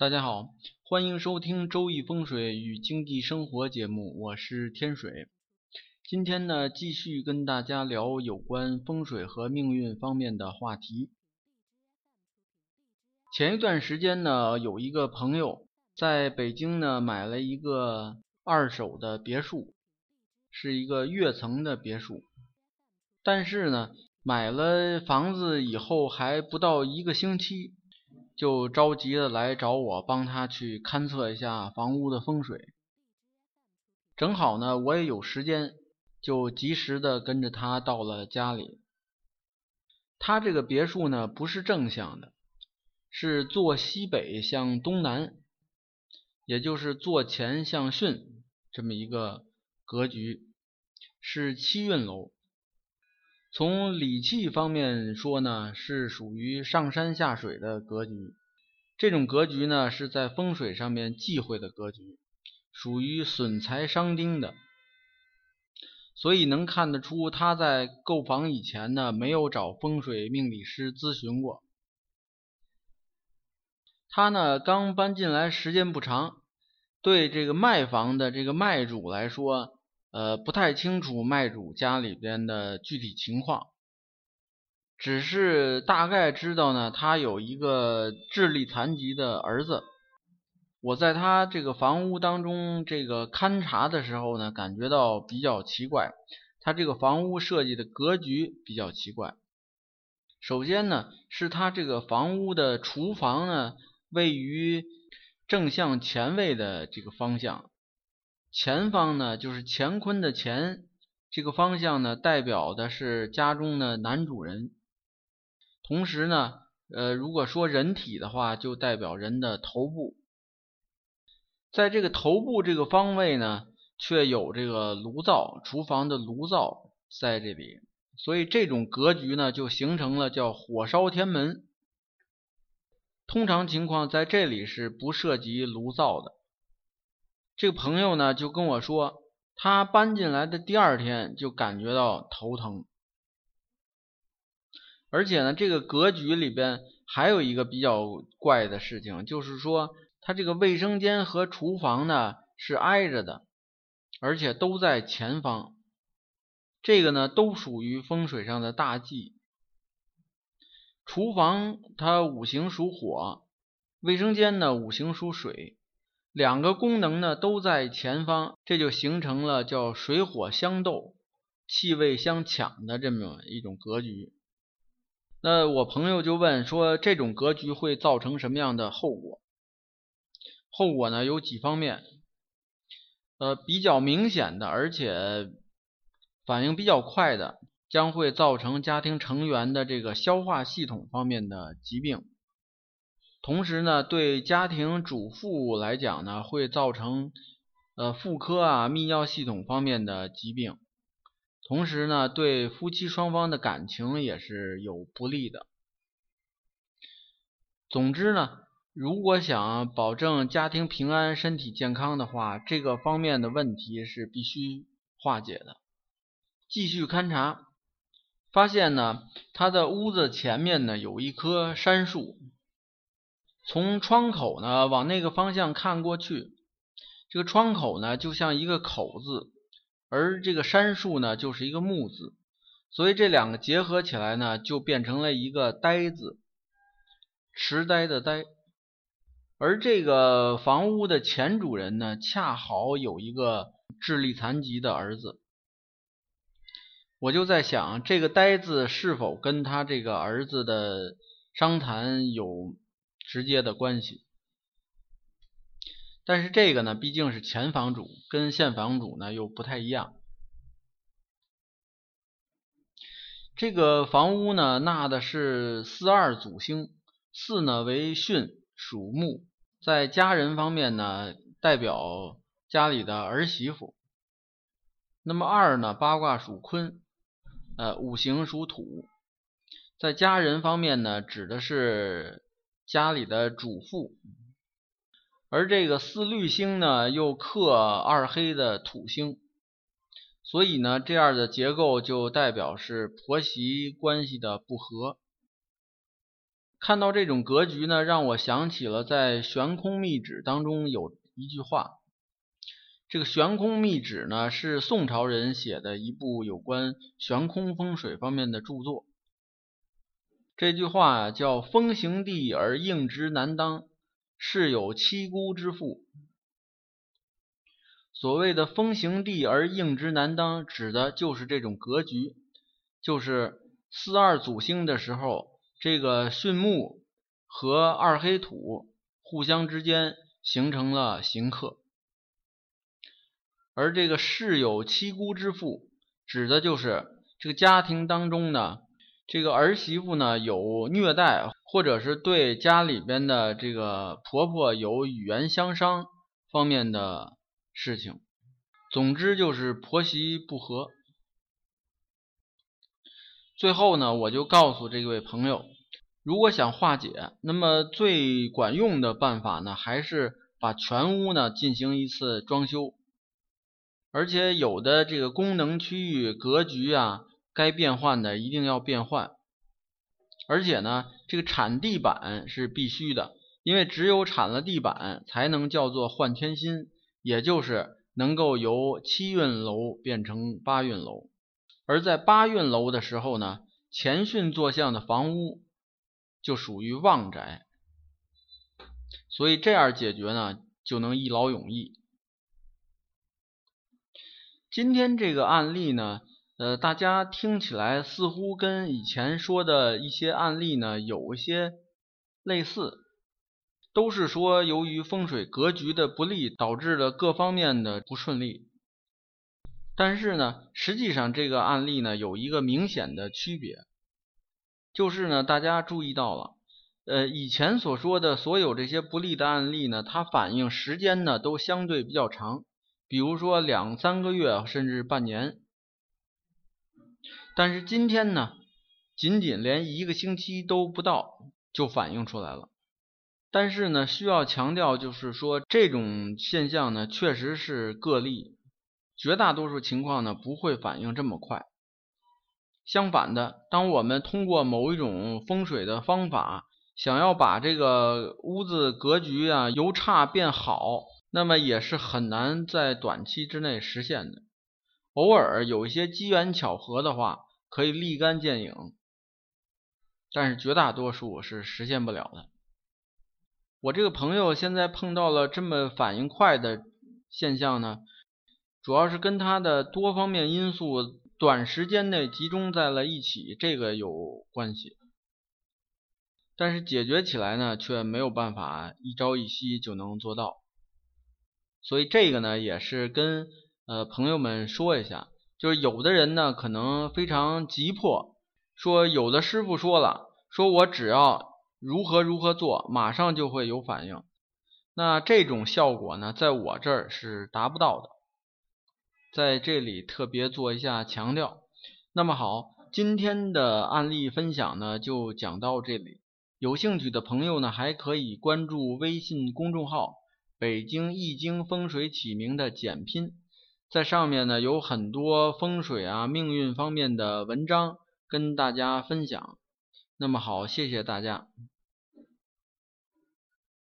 大家好，欢迎收听《周易风水与经济生活》节目，我是天水。今天呢，继续跟大家聊有关风水和命运方面的话题。前一段时间呢，有一个朋友在北京呢买了一个二手的别墅，是一个跃层的别墅，但是呢，买了房子以后还不到一个星期。就着急的来找我帮他去勘测一下房屋的风水，正好呢我也有时间，就及时的跟着他到了家里。他这个别墅呢不是正向的，是坐西北向东南，也就是坐前向巽这么一个格局，是七运楼。从理气方面说呢，是属于上山下水的格局。这种格局呢，是在风水上面忌讳的格局，属于损财伤丁的。所以能看得出，他在购房以前呢，没有找风水命理师咨询过。他呢，刚搬进来时间不长，对这个卖房的这个卖主来说。呃，不太清楚卖主家里边的具体情况，只是大概知道呢，他有一个智力残疾的儿子。我在他这个房屋当中这个勘察的时候呢，感觉到比较奇怪，他这个房屋设计的格局比较奇怪。首先呢，是他这个房屋的厨房呢，位于正向前位的这个方向。前方呢，就是乾坤的乾，这个方向呢，代表的是家中的男主人。同时呢，呃，如果说人体的话，就代表人的头部。在这个头部这个方位呢，却有这个炉灶，厨房的炉灶在这里，所以这种格局呢，就形成了叫火烧天门。通常情况在这里是不涉及炉灶的。这个朋友呢，就跟我说，他搬进来的第二天就感觉到头疼，而且呢，这个格局里边还有一个比较怪的事情，就是说，他这个卫生间和厨房呢是挨着的，而且都在前方，这个呢都属于风水上的大忌。厨房它五行属火，卫生间呢五行属水。两个功能呢都在前方，这就形成了叫水火相斗、气味相抢的这么一种格局。那我朋友就问说，这种格局会造成什么样的后果？后果呢有几方面，呃，比较明显的，而且反应比较快的，将会造成家庭成员的这个消化系统方面的疾病。同时呢，对家庭主妇来讲呢，会造成呃妇科啊、泌尿系统方面的疾病。同时呢，对夫妻双方的感情也是有不利的。总之呢，如果想保证家庭平安、身体健康的话，这个方面的问题是必须化解的。继续勘察，发现呢，他的屋子前面呢有一棵杉树。从窗口呢往那个方向看过去，这个窗口呢就像一个口字，而这个杉树呢就是一个木字，所以这两个结合起来呢就变成了一个呆字，痴呆的呆。而这个房屋的前主人呢恰好有一个智力残疾的儿子，我就在想，这个呆字是否跟他这个儿子的伤残有？直接的关系，但是这个呢，毕竟是前房主，跟现房主呢又不太一样。这个房屋呢纳的是四二祖星，四呢为巽，属木，在家人方面呢代表家里的儿媳妇。那么二呢八卦属坤，呃五行属土，在家人方面呢指的是。家里的主妇，而这个四绿星呢又克二黑的土星，所以呢这样的结构就代表是婆媳关系的不和。看到这种格局呢，让我想起了在《悬空秘旨》当中有一句话。这个《悬空秘旨》呢，是宋朝人写的一部有关悬空风水方面的著作。这句话，叫“风行地而应之难当，是有七孤之父”。所谓的“风行地而应之难当”，指的就是这种格局，就是四二祖星的时候，这个巽木和二黑土互相之间形成了刑克。而这个世有七姑之妇，指的就是这个家庭当中呢，这个儿媳妇呢有虐待，或者是对家里边的这个婆婆有语言相伤方面的事情。总之就是婆媳不和。最后呢，我就告诉这位朋友，如果想化解，那么最管用的办法呢，还是把全屋呢进行一次装修。而且有的这个功能区域格局啊，该变换的一定要变换。而且呢，这个铲地板是必须的，因为只有铲了地板，才能叫做换天心，也就是能够由七运楼变成八运楼。而在八运楼的时候呢，前巽坐向的房屋就属于旺宅，所以这样解决呢，就能一劳永逸。今天这个案例呢，呃，大家听起来似乎跟以前说的一些案例呢有一些类似，都是说由于风水格局的不利，导致了各方面的不顺利。但是呢，实际上这个案例呢有一个明显的区别，就是呢，大家注意到了，呃，以前所说的所有这些不利的案例呢，它反映时间呢都相对比较长。比如说两三个月甚至半年，但是今天呢，仅仅连一个星期都不到就反映出来了。但是呢，需要强调就是说，这种现象呢确实是个例，绝大多数情况呢不会反应这么快。相反的，当我们通过某一种风水的方法，想要把这个屋子格局啊由差变好。那么也是很难在短期之内实现的。偶尔有一些机缘巧合的话，可以立竿见影，但是绝大多数是实现不了的。我这个朋友现在碰到了这么反应快的现象呢，主要是跟他的多方面因素短时间内集中在了一起，这个有关系。但是解决起来呢，却没有办法一朝一夕就能做到。所以这个呢，也是跟呃朋友们说一下，就是有的人呢可能非常急迫，说有的师傅说了，说我只要如何如何做，马上就会有反应。那这种效果呢，在我这儿是达不到的，在这里特别做一下强调。那么好，今天的案例分享呢就讲到这里，有兴趣的朋友呢还可以关注微信公众号。北京易经风水起名的简拼，在上面呢有很多风水啊、命运方面的文章跟大家分享。那么好，谢谢大家。